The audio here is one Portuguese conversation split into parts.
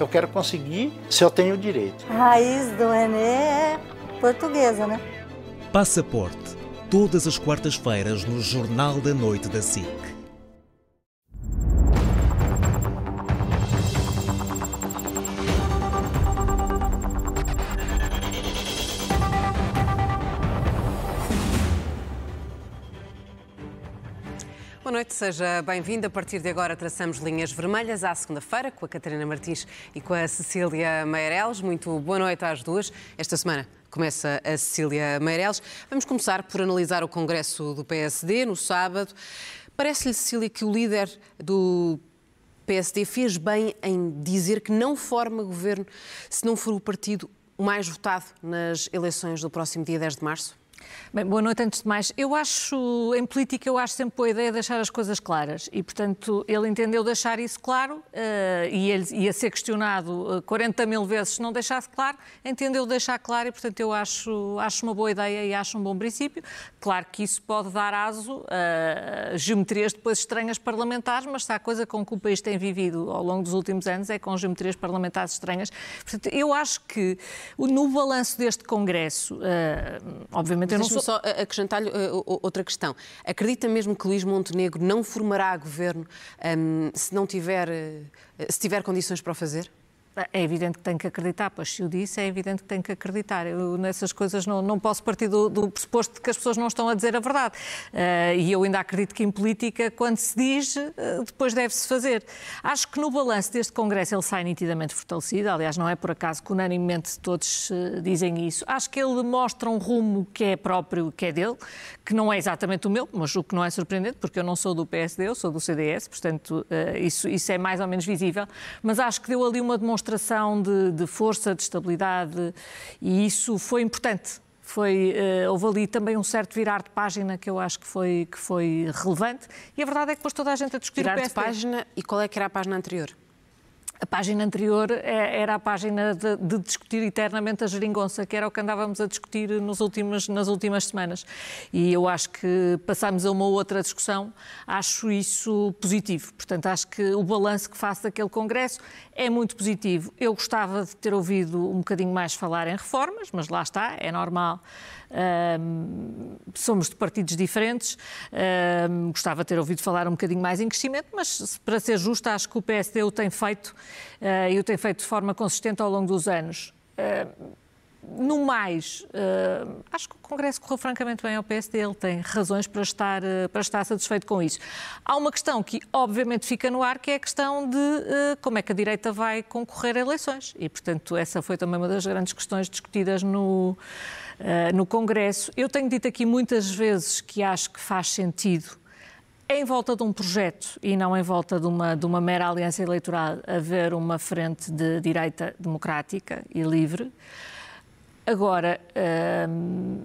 Eu quero conseguir se eu tenho direito. A raiz do René é portuguesa, né? Passaporte. Todas as quartas-feiras no Jornal da Noite da SIC. Noite, seja bem-vindo. A partir de agora traçamos linhas vermelhas à segunda-feira com a Catarina Martins e com a Cecília Meireles. Muito boa noite às duas. Esta semana começa a Cecília Meireles. Vamos começar por analisar o Congresso do PSD no sábado. Parece-lhe, Cecília, que o líder do PSD fez bem em dizer que não forma governo se não for o partido mais votado nas eleições do próximo dia 10 de março? Bem, boa noite antes de mais. Eu acho, em política, eu acho sempre boa ideia deixar as coisas claras e, portanto, ele entendeu deixar isso claro uh, e ele ia ser questionado 40 mil vezes se não deixasse claro, entendeu deixar claro e, portanto, eu acho, acho uma boa ideia e acho um bom princípio. Claro que isso pode dar aso a geometrias depois estranhas parlamentares, mas se há coisa com que o país tem vivido ao longo dos últimos anos é com geometrias parlamentares estranhas. Portanto, eu acho que no balanço deste Congresso, uh, obviamente eu não sou... só acrescentar-lhe uh, outra questão. Acredita mesmo que Luís Montenegro não formará governo um, se não tiver, uh, se tiver condições para o fazer? É evidente que tem que acreditar, pois se o disse, é evidente que tem que acreditar. Eu nessas coisas não, não posso partir do, do pressuposto de que as pessoas não estão a dizer a verdade. Uh, e eu ainda acredito que em política, quando se diz, uh, depois deve-se fazer. Acho que no balanço deste Congresso ele sai nitidamente fortalecido, aliás, não é por acaso que unanimemente todos uh, dizem isso. Acho que ele mostra um rumo que é próprio, que é dele, que não é exatamente o meu, mas o que não é surpreendente, porque eu não sou do PSD, eu sou do CDS, portanto, isso, isso é mais ou menos visível. Mas acho que deu ali uma demonstração demonstração de, de, força, de estabilidade, e isso foi importante. Foi, uh, houve ali também um certo virar de página que eu acho que foi, que foi relevante, e a verdade é que pôs toda a gente a discutir virar o PSD. de página, e qual é que era a página anterior? A página anterior era a página de, de, discutir eternamente a geringonça, que era o que andávamos a discutir nos últimos, nas últimas semanas. E eu acho que passámos a uma outra discussão, acho isso positivo. Portanto, acho que o balanço que faço daquele Congresso é muito positivo. Eu gostava de ter ouvido um bocadinho mais falar em reformas, mas lá está, é normal. Um, somos de partidos diferentes. Um, gostava de ter ouvido falar um bocadinho mais em crescimento, mas para ser justo, acho que o PSD o tem feito uh, e o tem feito de forma consistente ao longo dos anos. Uh, no mais, uh, acho que o Congresso correu francamente bem ao PSD, ele tem razões para estar, uh, para estar satisfeito com isso. Há uma questão que, obviamente, fica no ar, que é a questão de uh, como é que a direita vai concorrer a eleições. E, portanto, essa foi também uma das grandes questões discutidas no, no Congresso. Eu tenho dito aqui muitas vezes que acho que faz sentido em volta de um projeto e não em volta de uma, de uma mera aliança eleitoral haver uma frente de direita democrática e livre. Agora, hum,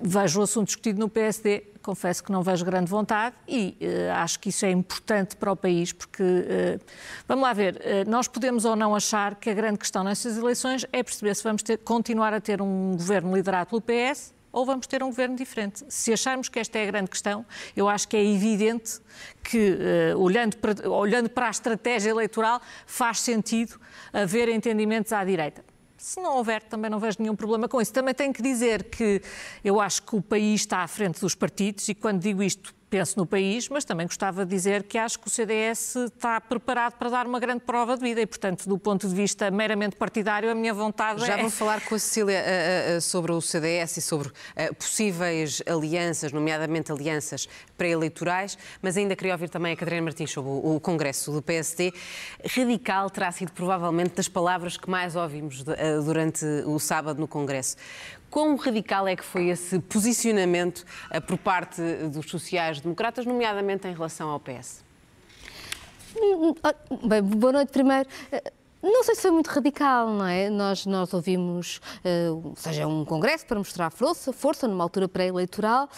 vejo o assunto discutido no PSD, confesso que não vejo grande vontade e uh, acho que isso é importante para o país, porque, uh, vamos lá ver, uh, nós podemos ou não achar que a grande questão nessas eleições é perceber se vamos ter, continuar a ter um governo liderado pelo PS ou vamos ter um governo diferente. Se acharmos que esta é a grande questão, eu acho que é evidente que, olhando, para, olhando para a estratégia eleitoral, faz sentido haver entendimentos à direita. Se não houver, também não vejo nenhum problema com isso. Também tenho que dizer que eu acho que o país está à frente dos partidos e quando digo isto penso no país, mas também gostava de dizer que acho que o CDS está preparado para dar uma grande prova de vida e, portanto, do ponto de vista meramente partidário, a minha vontade Já é... vou falar com a Cecília uh, uh, sobre o CDS e sobre uh, possíveis alianças, nomeadamente alianças pré-eleitorais, mas ainda queria ouvir também a Catarina Martins sobre o, o, Congresso do PSD. Radical terá sido provavelmente das palavras que mais ouvimos de, durante o sábado no Congresso. Quão radical é que foi esse posicionamento uh, por parte dos sociais-democratas, nomeadamente em relação ao PS? Bem, boa noite primeiro. Não sei se foi muito radical, não é? Nós, nós ouvimos, uh, seja um congresso para mostrar força, força numa altura pré-eleitoral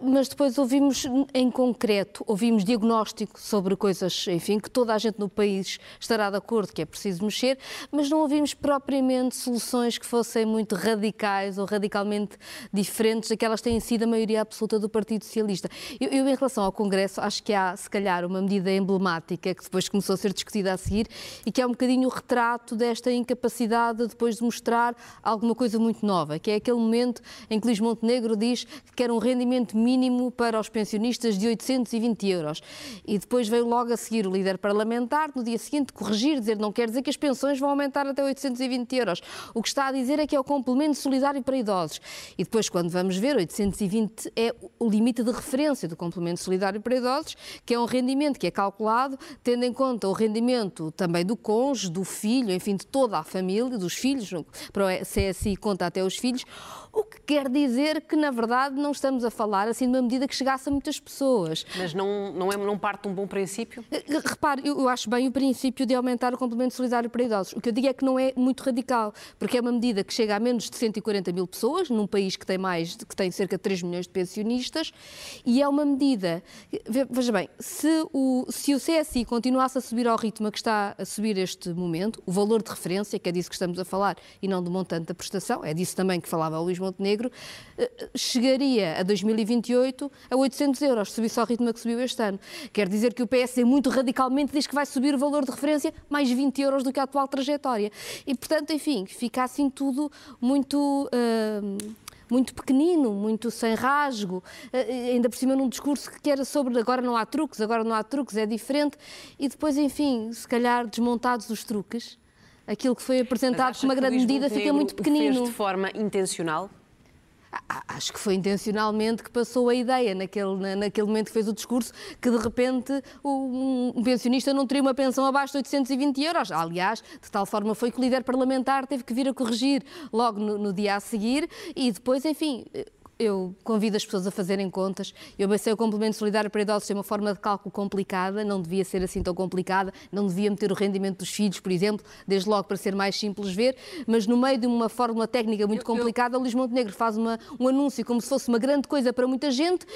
mas depois ouvimos em concreto, ouvimos diagnóstico sobre coisas, enfim, que toda a gente no país estará de acordo que é preciso mexer, mas não ouvimos propriamente soluções que fossem muito radicais ou radicalmente diferentes daquelas que têm sido a maioria absoluta do Partido Socialista. Eu, eu, em relação ao Congresso, acho que há, se calhar, uma medida emblemática que depois começou a ser discutida a seguir e que é um bocadinho o retrato desta incapacidade depois de mostrar alguma coisa muito nova, que é aquele momento em que Luís Montenegro diz que quer um rendimento mínimo para os pensionistas de 820 euros. E depois veio logo a seguir o líder parlamentar, no dia seguinte, corrigir, dizer não quer dizer que as pensões vão aumentar até 820 euros. O que está a dizer é que é o complemento solidário para idosos. E depois, quando vamos ver, 820 é o limite de referência do complemento solidário para idosos, que é um rendimento que é calculado tendo em conta o rendimento também do cônjuge, do filho, enfim, de toda a família, dos filhos, para o CSI conta até os filhos, o que quer dizer que, na verdade, não estamos a falar assim de uma medida que chegasse a muitas pessoas. Mas não, não, é, não parte de um bom princípio? Eh, eh, repare, eu, eu acho bem o princípio de aumentar o complemento solidário para idosos. O que eu digo é que não é muito radical, porque é uma medida que chega a menos de 140 mil pessoas, num país que tem mais, que tem cerca de 3 milhões de pensionistas, e é uma medida. Veja bem, se o, se o CSI continuasse a subir ao ritmo que está a subir este momento, o valor de referência, que é disso que estamos a falar, e não do montante da prestação, é disso também que falava o Luís Montenegro, eh, chegaria a 2028 a 800 euros, se subisse ao ritmo que subiu este ano. Quer dizer que o PS muito radicalmente diz que vai subir o valor de referência mais 20 euros do que a atual trajetória. E, portanto, enfim, fica assim tudo muito. Uh, muito pequenino, muito sem rasgo, eh, ainda por cima num discurso que era sobre agora não há truques, agora não há truques, é diferente, e depois, enfim, se calhar desmontados os truques, aquilo que foi apresentado como uma grande medida fica muito pequenino. Fez de forma intencional? Acho que foi intencionalmente que passou a ideia naquele, naquele momento que fez o discurso que de repente um, pensionista não teria uma pensão abaixo de 820 euros. Aliás, de tal forma foi que o líder parlamentar teve que vir a corrigir logo no, no dia a seguir e depois, enfim, eu convido as pessoas a fazerem contas. Eu pensei o complemento solidário para idosos ser uma forma de cálculo complicada, não devia ser assim tão complicada, não devia meter o rendimento dos filhos, por exemplo, desde logo para ser mais simples ver, mas no meio de uma fórmula técnica muito eu, complicada, eu... Luís Montenegro faz uma, um anúncio como se fosse uma grande coisa para muita gente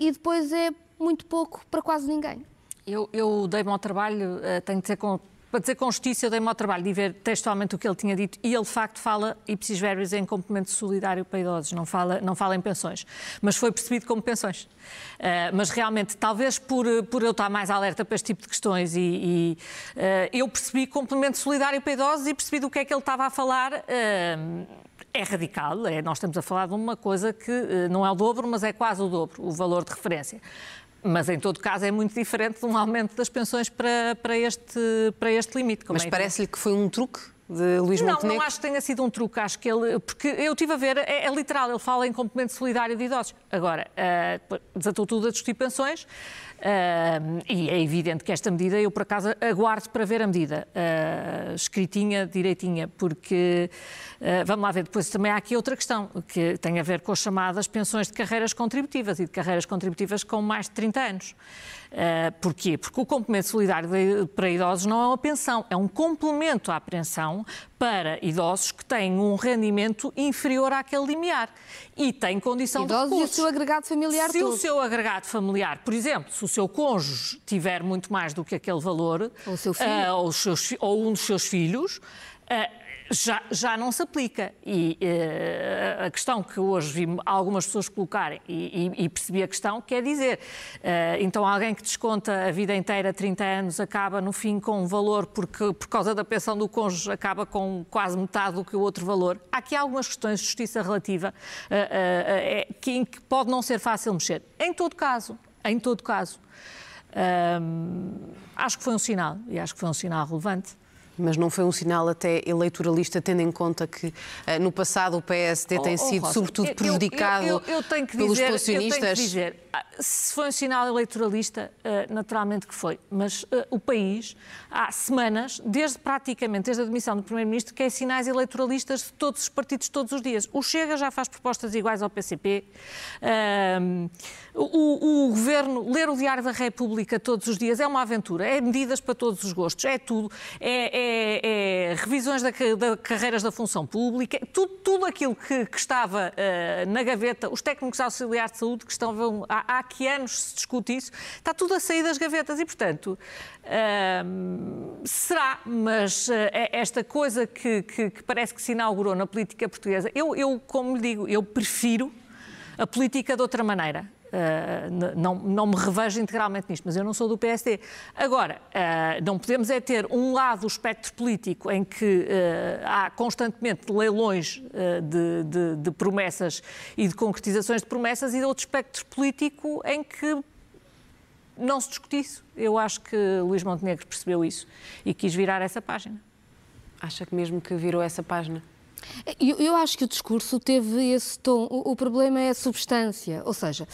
e depois é muito pouco para quase ninguém. Eu, eu dei-me ao trabalho, uh, tenho de ser com, para dizer com justiça, eu dei-me ao trabalho de ver textualmente o que ele tinha dito e ele, de facto, fala ipsis verbis em complemento solidário para idosos, não fala, não fala em pensões. Mas foi percebido como pensões. Uh, mas realmente, talvez por, por eu estar mais alerta para este tipo de questões e, e uh, eu percebi complemento solidário para idosos e percebi do que é que ele estava a falar. Uh, é radical, é, nós estamos a falar de uma coisa que não é o dobro, mas é quase o dobro, o valor de referência. Mas, em todo caso, é muito diferente de um aumento das pensões para, para, este, para este limite. Mas é parece-lhe que foi um truque? De Luís não, Montenegro? Não, acho que tenha sido um truque. Acho que ele. Porque eu estive a ver, é, é literal, ele fala em complemento solidário de idosos. Agora, uh, desatou tudo a discutir pensões. Uh, e é evidente que esta medida, eu por acaso aguardo para ver a medida, uh, escritinha, direitinha, porque, vamos lá ver, depois também há aqui outra questão, que tem a ver com as chamadas pensões de carreiras contributivas e de carreiras contributivas com mais de 30 anos. Porquê? Porque o complemento solidário de, para idosos não é uma pensão, é um complemento à pensão para idosos que têm um rendimento inferior àquele limiar e têm condição idosos de recursos. e o seu agregado familiar Se todo. o seu agregado familiar, por exemplo, se o seu cônjuge tiver muito mais do que aquele valor, ou, seu filho. Uh, ou, seus, ou um dos seus filhos, uh, já, já não se aplica. E uh, a questão que hoje vi algumas pessoas colocarem, e, e, e percebi a questão, quer dizer, uh, então alguém que desconta a vida inteira, 30 anos, acaba no fim com um valor, porque por causa da pensão do cônjuge, acaba com quase metade do que o outro valor. Há aqui algumas questões de justiça relativa uh, em que pode não ser fácil mexer. Em todo caso, em todo caso, acho que foi um sinal, e acho que foi um sinal relevante. Mas não foi um sinal até eleitoralista, tendo em conta que uh, no passado o PSD oh, tem oh, sido, Rosa, sobretudo, prejudicado eu, eu, eu pelos dizer, pensionistas? Eu tenho que dizer, ah, se foi um sinal eleitoralista, uh, naturalmente que foi, mas uh, o país, há semanas, desde praticamente, desde a admissão do Primeiro-Ministro, que é sinais eleitoralistas de todos os partidos todos os dias. O Chega já faz propostas iguais ao PCP, o, o Governo, ler o Diário da República todos os dias é uma aventura, é medidas para todos os gostos, é tudo, é, é é, é revisões da, da, carreiras da função pública, tudo, tudo aquilo que, que estava uh, na gaveta, os técnicos auxiliares de saúde, que estão há, há que anos se discute isso, está tudo a sair das gavetas e, portanto, uh, será, mas uh, esta coisa que, que, que, parece que se inaugurou na política portuguesa, eu, eu, como lhe digo, eu prefiro a política de outra maneira. Uh, não, não me revejo integralmente nisto, mas eu não sou do PSD. Agora, uh, não podemos é ter um lado do espectro político em que uh, há constantemente leilões de, de, de, promessas e de concretizações de promessas e outro espectro político em que não se discute isso. Eu acho que Luís Montenegro percebeu isso e quis virar essa página. Acha que mesmo que virou essa página? Eu, eu, acho que o discurso teve esse tom. O, o, problema é a substância. Ou seja,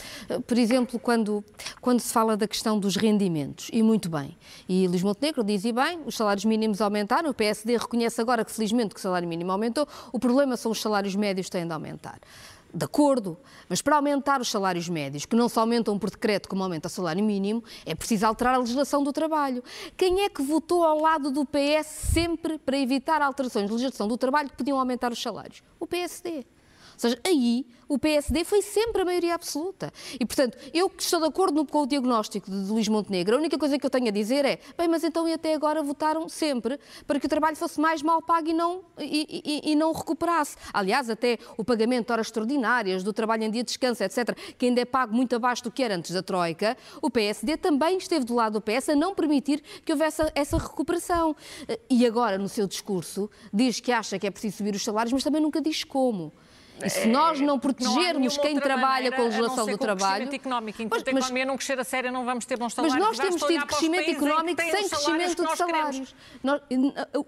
por exemplo, quando, quando se fala da questão dos rendimentos, e muito bem, e Luís Montenegro diz, e bem, os salários mínimos aumentaram, o PSD reconhece agora que felizmente que o salário mínimo aumentou, o problema são os salários médios que têm de aumentar de acordo, mas para aumentar os salários médios, que não se aumentam por decreto como aumenta o salário mínimo, é preciso alterar a legislação do trabalho. Quem é que votou ao lado do PS sempre para evitar alterações de legislação do trabalho que podiam aumentar os salários? O PSD. Seja, aí o PSD foi sempre a maioria absoluta. E, portanto, eu estou de acordo com o diagnóstico de Luís Montenegro. A única coisa que eu tenho a dizer é, bem, mas então e até agora votaram sempre para que o trabalho fosse mais mal pago e não, e, e, e não recuperasse. Aliás, até o pagamento de horas extraordinárias, do trabalho em dia de descanso, etc., que ainda é pago muito abaixo do que era antes da Troika, o PSD também esteve do lado do PS a não permitir que houvesse essa recuperação. E agora, no seu discurso, diz que acha que é preciso subir os salários, mas também nunca diz como. E se nós não protegermos não quem trabalha com a legislação do trabalho. Crescimento económico. Enquanto mas, a economia não crescer a sério, não vamos ter bons salários. Mas nós temos tido crescimento económico sem crescimento de salários. Nós,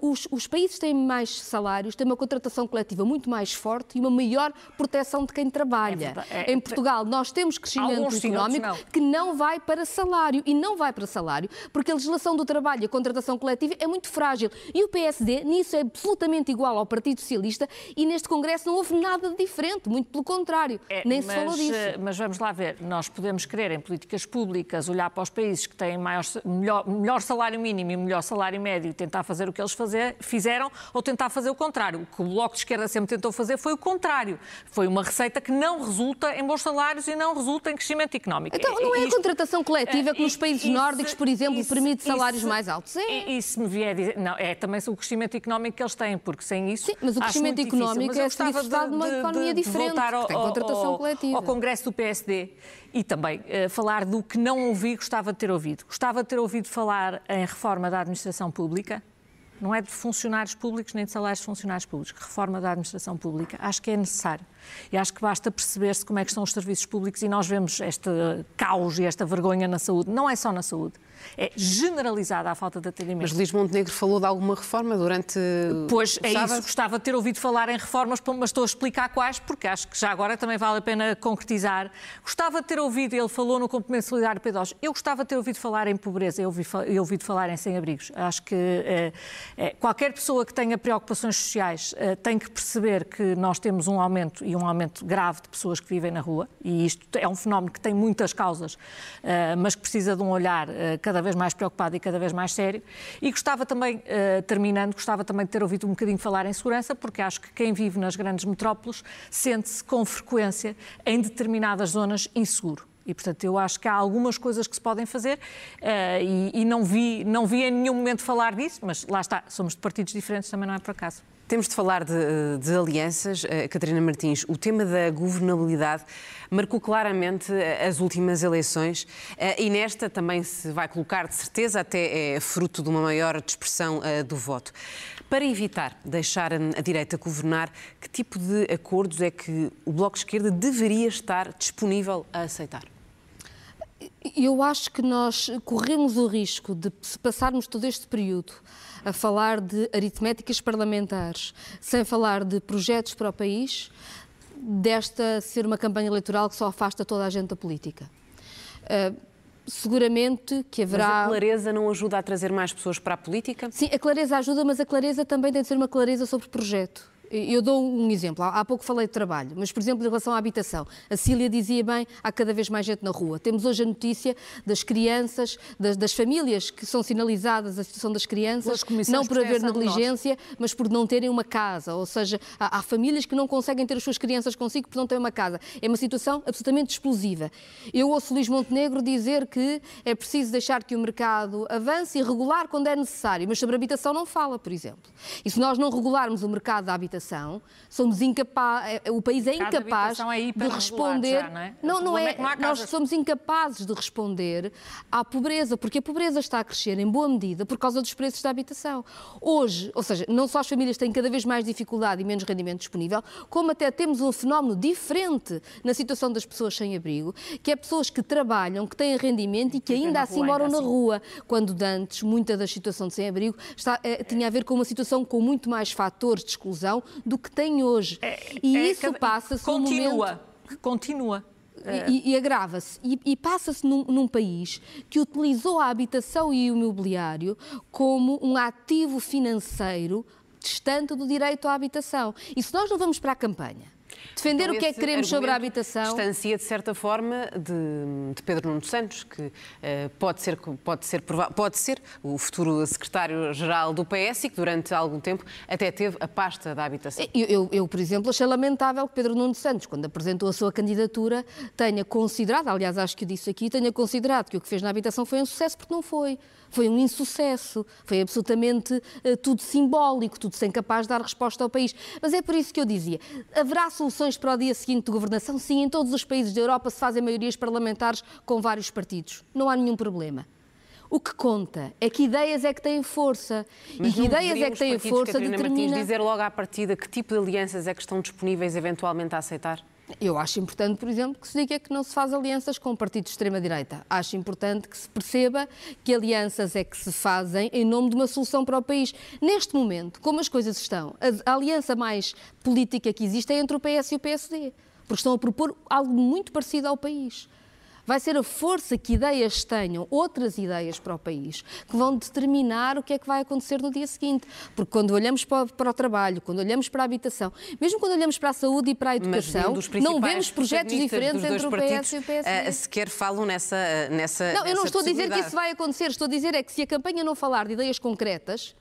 os, os, países têm mais salários, têm uma contratação coletiva muito mais forte e uma maior proteção de quem trabalha. É, é, em Portugal, nós temos crescimento económico não. que não vai para salário. E não vai para salário porque a legislação do trabalho e a contratação coletiva é muito frágil. E o PSD, nisso, é absolutamente igual ao Partido Socialista e neste Congresso não houve nada de diferente, muito pelo contrário. É, Nem mas, se falou disso. Eh, mas vamos lá ver, nós podemos querer em políticas públicas olhar para os países que têm maior, melhor, melhor salário mínimo e melhor salário médio e tentar fazer o que eles fazer, fizeram ou tentar fazer o contrário. O que o Bloco de Esquerda sempre tentou fazer foi o contrário. Foi uma receita que não resulta em bons salários e não resulta em crescimento económico. Então não é a contratação coletiva que nos países isso, nórdicos, por exemplo, isso, permite salários isso, mais altos? É. E se me vier dizer... Não, é também o crescimento económico que eles têm, porque sem isso... Sim, mas o crescimento económico é de, numa economia diferente, voltar ao, tem contratação ao, coletiva. ao Congresso do PSD e também uh, falar do que não ouvi, gostava de ter ouvido. Gostava de ter ouvido falar em reforma da administração pública, não é de funcionários públicos nem de salários de funcionários públicos, reforma da administração pública. Acho que é necessário. E acho que basta perceber-se como é que estão os serviços públicos e nós vemos este caos e esta vergonha na saúde. Não é só na saúde é generalizada a falta de atendimento. Mas Luís Montenegro falou de alguma reforma durante. Pois é isso, gostava de ter ouvido falar em reformas, mas estou a explicar quais, porque acho que já agora também vale a pena concretizar. Gostava de ter ouvido, ele falou no complemento solidário para idosos, eu gostava de ter ouvido falar em pobreza, eu ouvi, eu ouvido falar em sem-abrigos. Acho que é, é, qualquer pessoa que tenha preocupações sociais é, tem que perceber que nós temos um aumento e um aumento grave de pessoas que vivem na rua, e isto é um fenómeno que tem muitas causas, mas que precisa de um olhar cada vez mais preocupado e cada vez mais sério. E gostava também, uh, terminando, gostava também de ter ouvido um bocadinho falar em segurança, porque acho que quem vive nas grandes metrópoles sente-se com frequência em determinadas zonas inseguro. E, portanto, eu acho que há algumas coisas que se podem fazer uh, e, e, não, vi, não vi em nenhum momento falar disso, mas lá está, somos de partidos diferentes, também não é por acaso. Temos de falar de, de alianças. Uh, Catarina Martins, o tema da governabilidade marcou claramente eh, as últimas eleições uh, e nesta também se vai colocar, de certeza, até é fruto de uma maior dispersão do voto. Para evitar deixar a direita governar, que tipo de acordos é que o Bloco de Esquerda deveria estar disponível a aceitar? Eu acho que nós corremos o risco de, se passarmos todo este período a falar de aritméticas parlamentares, sem falar de projetos para o país, desta ser uma campanha eleitoral que só afasta toda a gente da política. Uh, seguramente que haverá. Mas a clareza não ajuda a trazer mais pessoas para a política? Sim, a clareza ajuda, mas a clareza também tem de ser uma clareza sobre projeto. Eu dou um exemplo. Há pouco falei de trabalho, mas, por exemplo, em relação à habitação, a Cília dizia bem, há cada vez mais gente na rua. Temos hoje a notícia das crianças, das, das famílias que são sinalizadas a situação das crianças, não por haver negligência, mas por não terem uma casa. Ou seja, há, há, famílias que não conseguem ter as suas crianças consigo por não terem uma casa. É uma situação absolutamente explosiva. Eu ouço Luís Montenegro dizer que é preciso deixar que o mercado avance e regular quando é necessário, mas sobre a habitação não fala, por exemplo. E se nós não regularmos o mercado da habitação, somos incapazes, é, o país é incapaz é de responder. Já, não, é? não, não é. é não nós somos incapazes de responder à pobreza, porque a pobreza está a crescer em boa medida por causa dos preços da habitação. Hoje, ou seja, não só as famílias têm cada vez mais dificuldade e menos rendimento disponível, como até temos um fenómeno diferente na situação das pessoas sem abrigo, que é pessoas que trabalham, que têm rendimento e que ainda assim moram na rua, quando dantes muita da situação de sem-abrigo eh, tinha a ver com uma situação com muito mais fatores de exclusão do que tem hoje. É, e é, isso passa-se Continua, momento... continua. E, e agrava-se. E, e passa-se num, num, país que utilizou a habitação e o imobiliário como um ativo financeiro distante do direito à habitação. E se nós não vamos para a campanha defender então, o que é que queremos sobre a habitação. Distancia, de certa forma, de, de Pedro Nuno Santos, que uh, pode, ser, pode, ser, pode ser o futuro secretário-geral do PS e que durante algum tempo até teve a pasta da habitação. Eu, eu, eu, por exemplo, achei lamentável que Pedro Nuno Santos, quando apresentou a sua candidatura, tenha considerado, aliás, acho que disse aqui, tenha considerado que o que fez na habitação foi um sucesso, porque não foi foi um insucesso, foi absolutamente uh, tudo simbólico, tudo sem capaz de dar resposta ao país. Mas é por isso que eu dizia: haverá soluções para o dia seguinte de governação? Sim, em todos os países da Europa se fazem maiorias parlamentares com vários partidos. Não há nenhum problema. O que conta é que ideias é que têm força. Mas e que ideias é que têm força Catarina determina... Martins dizer logo à partida que tipo de alianças é que estão disponíveis eventualmente a aceitar? Eu acho importante, por exemplo, que se diga que não se faz alianças com partidos de extrema-direita. Acho importante que se perceba que alianças é que se fazem em nome de uma solução para o país. Neste momento, como as coisas estão, a aliança mais política que existe é entre o PS e o PSD, porque estão a propor algo muito parecido ao país vai ser a força que ideias tenham, outras ideias para o país, que vão determinar o que é que vai acontecer no dia seguinte. Porque quando olhamos para o, trabalho, quando olhamos para a habitação, mesmo quando olhamos para a saúde e para a educação, não vemos projetos diferentes entre o PS e o PSD. Uh, sequer falam nessa, nessa. Não, eu não estou a dizer que isso vai acontecer, estou a dizer é que se a campanha não falar de ideias concretas, eh,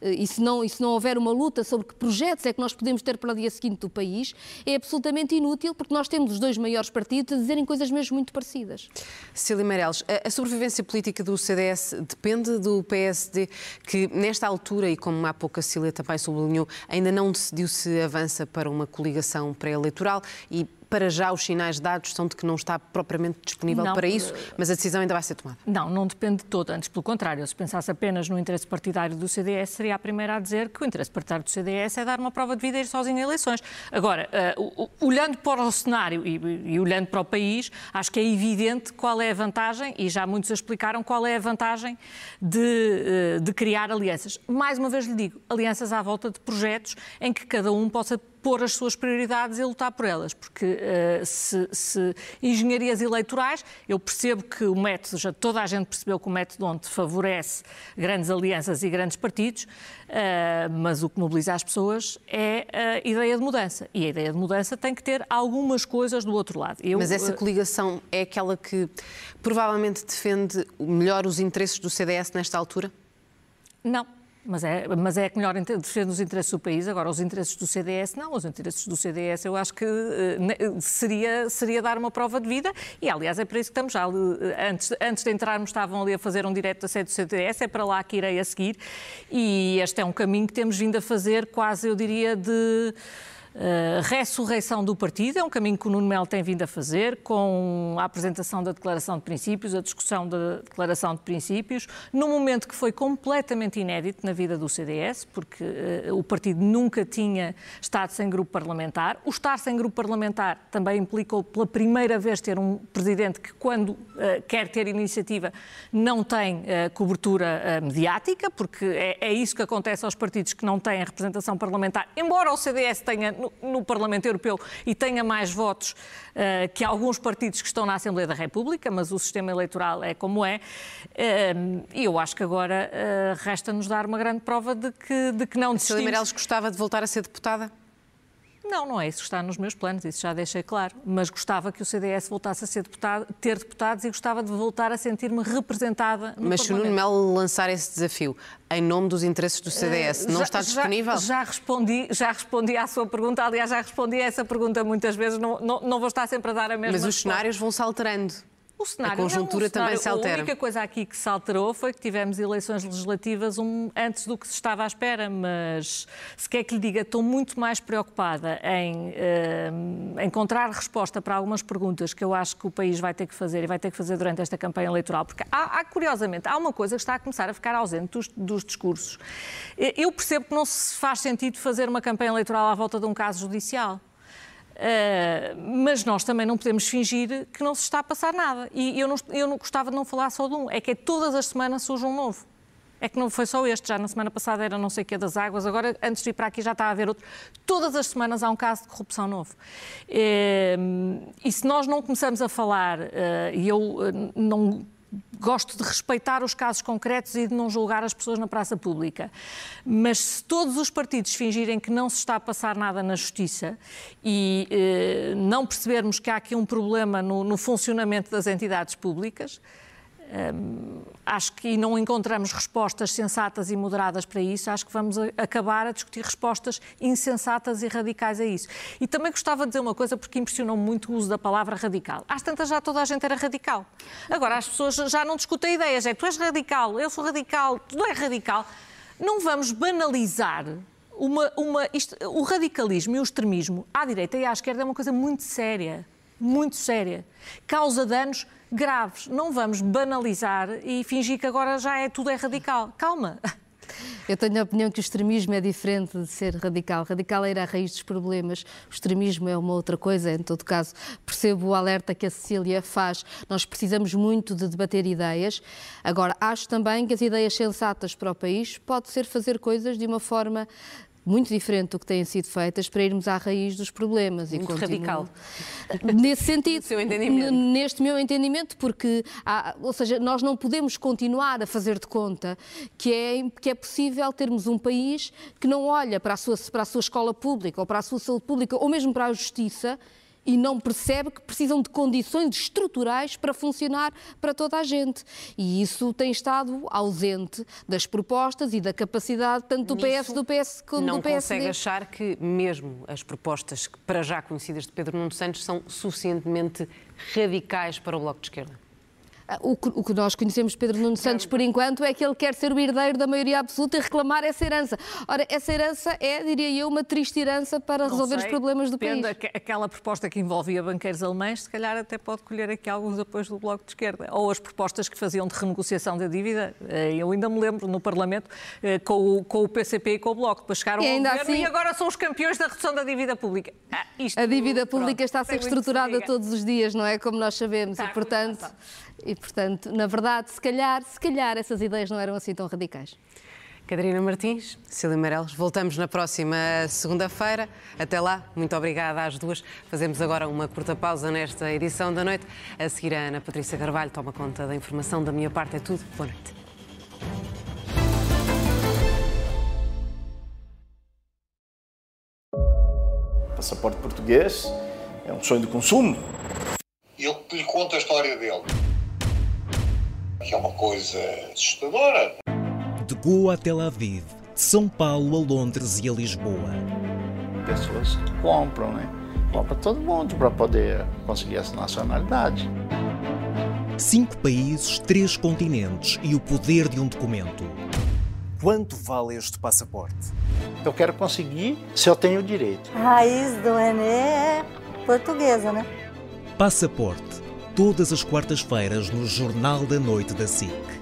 e se, não, e se não houver uma luta sobre que projetos é que nós podemos ter para o dia seguinte do país, é absolutamente inútil, porque nós temos os dois maiores partidos a dizerem coisas mesmo muito parecidas. Cecília Meirelles, a, sobrevivência política do CDS depende do PSD, que nesta altura, e como há pouco a Cecília também sublinhou, ainda não decidiu se avança para uma coligação pré-eleitoral e para já os sinais dados são de que não está propriamente disponível não, para isso, mas a decisão ainda vai ser tomada. Não, não depende de todo. Antes, pelo contrário, se pensasse apenas no interesse partidário do CDS, seria a primeira a dizer que o interesse partidário do CDS é dar uma prova de vida e ir sozinho em eleições. Agora, uh, olhando para o cenário e, e, olhando para o país, acho que é evidente qual é a vantagem, e já muitos explicaram qual é a vantagem de, uh, de criar alianças. Mais uma vez lhe digo, alianças à volta de projetos em que cada um possa pôr as suas prioridades e lutar por elas, porque uh, se, se, engenharias eleitorais, eu percebo que o método, já toda a gente percebeu que o método onde favorece grandes alianças e grandes partidos, uh, mas o que mobiliza as pessoas é a ideia de mudança. E a ideia de mudança tem que ter algumas coisas do outro lado. Eu, mas essa coligação é aquela que provavelmente defende melhor os interesses do CDS nesta altura? Não. Mas é, mas é melhor defende os interesses do país. Agora, os interesses do CDS, não. Os interesses do CDS, eu acho que uh, seria, seria dar uma prova de vida. E, aliás, é para isso que estamos já. Antes, antes de entrarmos, estavam ali a fazer um direto da sede do CDS. É para lá que irei a seguir. E este é um caminho que temos vindo a fazer quase, eu diria, de Uh, ressurreição do partido, é um caminho que o Nuno Melo tem vindo a fazer, com a apresentação da Declaração de Princípios, a discussão da Declaração de Princípios, num momento que foi completamente inédito na vida do CDS, porque uh, o partido nunca tinha estado sem grupo parlamentar. O estar sem grupo parlamentar também implicou, pela primeira vez, ter um presidente que, quando uh, quer ter iniciativa, não tem cobertura mediática, porque é, é isso que acontece aos partidos que não têm representação parlamentar, embora o CDS tenha no, no Parlamento Europeu e tenha mais votos uh, que alguns partidos que estão na Assembleia da República, mas o sistema eleitoral é como é. Uh, e eu acho que agora uh, resta-nos dar uma grande prova de que, de que não desistimos. A Meirelles gostava de voltar a ser deputada? Não, não é isso que está nos meus planos, isso já deixei claro. Mas gostava que o CDS voltasse a ser deputado, ter deputados e gostava de voltar a sentir-me representada no Mas se o Nuno Melo lançar esse desafio em nome dos interesses do CDS, uh, não já, está disponível? Já, já, respondi, já respondi à sua pergunta, aliás, já respondi a essa pergunta muitas vezes, não, não, não vou estar sempre a dar a mesma Mas os resposta. cenários vão se alterando. A conjuntura também se altera. A única coisa aqui que se alterou foi que tivemos eleições legislativas um, antes do que se estava à espera, mas se quer que lhe diga, estou muito mais preocupada em uh, encontrar resposta para algumas perguntas que eu acho que o país vai ter que fazer e vai ter que fazer durante esta campanha eleitoral, porque há, há curiosamente, há uma coisa que está a começar a ficar ausente dos, dos discursos. Eu percebo que não se faz sentido fazer uma campanha eleitoral à volta de um caso judicial. Uh, mas nós também não podemos fingir que não se está a passar nada. E eu não, eu não gostava de não falar só de um, é que é todas as semanas surge um novo. É que não foi só este, já na semana passada era não sei o que das águas, agora antes de ir para aqui já está a haver outro. Todas as semanas há um caso de corrupção novo. Uh, e se nós não começamos a falar, uh, e eu não gosto de respeitar os casos concretos e de não julgar as pessoas na praça pública. Mas se todos os partidos fingirem que não se está a passar nada na justiça e eh, não percebermos que há aqui um problema no, no funcionamento das entidades públicas, acho que não encontramos respostas sensatas e moderadas para isso, acho que vamos acabar a discutir respostas insensatas e radicais a isso. E também gostava de dizer uma coisa, porque impressionou muito o uso da palavra radical. Às tantas já toda a gente era radical. Agora as pessoas já não discutem ideias, é tu és radical, eu sou radical, tu não és radical. Não vamos banalizar uma, uma, isto, o radicalismo e o extremismo à direita e à esquerda é uma coisa muito séria, muito séria. Causa danos graves. Não vamos banalizar e fingir que agora já é tudo é radical. Calma. Eu tenho a opinião que o extremismo é diferente de ser radical. Radical é ir à raiz dos problemas, o extremismo é uma outra coisa. Em todo caso, percebo o alerta que a Cecília faz. Nós precisamos muito de debater ideias. Agora, acho também que as ideias sensatas para o país pode ser fazer coisas de uma forma muito diferente do que têm sido feitas para irmos à raiz dos problemas. Muito e radical. Nesse sentido, neste meu entendimento, porque, há, ou seja, nós não podemos continuar a fazer de conta que é, que é possível termos um país que não olha para a, sua, para a sua escola pública ou para a sua saúde pública ou mesmo para a justiça e não percebe que precisam de condições estruturais para funcionar para toda a gente. E isso tem estado ausente das propostas e da capacidade tanto do PS, do PS como do PSD. Não consegue achar que mesmo as propostas para já conhecidas de Pedro Nuno Santos são suficientemente radicais para o Bloco de Esquerda? O que, o que, nós conhecemos de Pedro Nuno Santos, por enquanto, é que ele quer ser o herdeiro da maioria absoluta e reclamar essa herança. Ora, essa herança é, diria eu, uma triste herança para Não resolver sei, os problemas do país. Aquela proposta que envolvia banqueiros alemães, se calhar até pode colher aqui alguns apoios do Bloco de Esquerda. Ou as propostas que faziam de renegociação da dívida. Eh, eu ainda me lembro no Parlamento eh, com o, com o PCP e com o Bloco. Depois chegaram E ao governo assim- e agora são os campeões da redução da dívida pública. Ah, isto, A dívida pronto, pública está a ser reestruturada todos os dias, não é? Como nós sabemos. Está, e, portanto, está. E, portanto, na verdade, se calhar, se calhar essas ideias não eram assim tão radicais. Catarina Martins, Cília Meireles, voltamos na próxima segunda-feira. Até lá, muito obrigada às duas. Fazemos agora uma curta pausa nesta edição da noite. A seguir, a Ana Patrícia Carvalho toma conta da informação. Da minha parte é tudo. Boa noite. Passaporte português é um sonho de consumo. E eu lhe conto a história dele. Que é uma coisa assustadora. De Goa a Tel Aviv, de São Paulo a Londres e a Lisboa. Pessoas compram, né? Compra todo mundo para poder conseguir essa nacionalidade. Cinco países, três continentes e o poder de um documento. Quanto vale este passaporte? Eu quero conseguir se eu tenho direito. A raiz do René é portuguesa, né? Passaporte. Todas as quartas-feiras no Jornal da Noite da SIC.